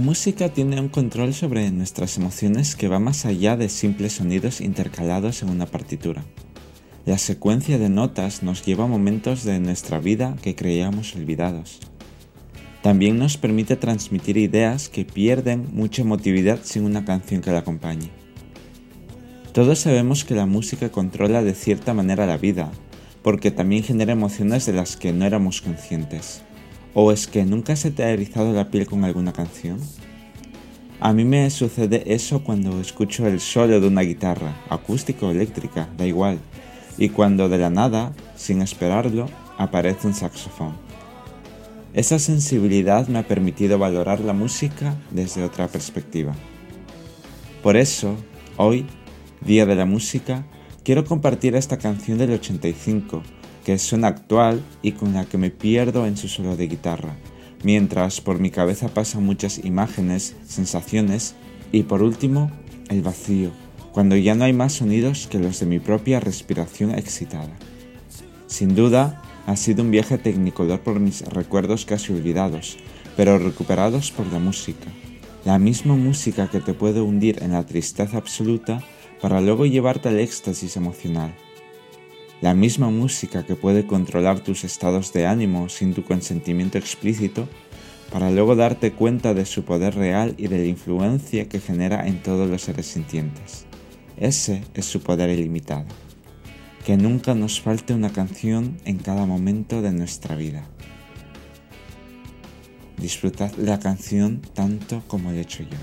música tiene un control sobre nuestras emociones que va más allá de simples sonidos intercalados en una partitura. La secuencia de notas nos lleva a momentos de nuestra vida que creíamos olvidados. También nos permite transmitir ideas que pierden mucha emotividad sin una canción que la acompañe. Todos sabemos que la música controla de cierta manera la vida, porque también genera emociones de las que no éramos conscientes. ¿O es que nunca se te ha erizado la piel con alguna canción? A mí me sucede eso cuando escucho el solo de una guitarra, acústica o eléctrica, da igual, y cuando de la nada, sin esperarlo, aparece un saxofón. Esa sensibilidad me ha permitido valorar la música desde otra perspectiva. Por eso, hoy, Día de la Música, quiero compartir esta canción del 85 que suena actual y con la que me pierdo en su solo de guitarra, mientras por mi cabeza pasan muchas imágenes, sensaciones y por último, el vacío, cuando ya no hay más sonidos que los de mi propia respiración excitada. Sin duda, ha sido un viaje tecnicolor por mis recuerdos casi olvidados, pero recuperados por la música. La misma música que te puede hundir en la tristeza absoluta para luego llevarte al éxtasis emocional la misma música que puede controlar tus estados de ánimo sin tu consentimiento explícito, para luego darte cuenta de su poder real y de la influencia que genera en todos los seres sintientes. Ese es su poder ilimitado. Que nunca nos falte una canción en cada momento de nuestra vida. Disfrutad la canción tanto como he hecho yo.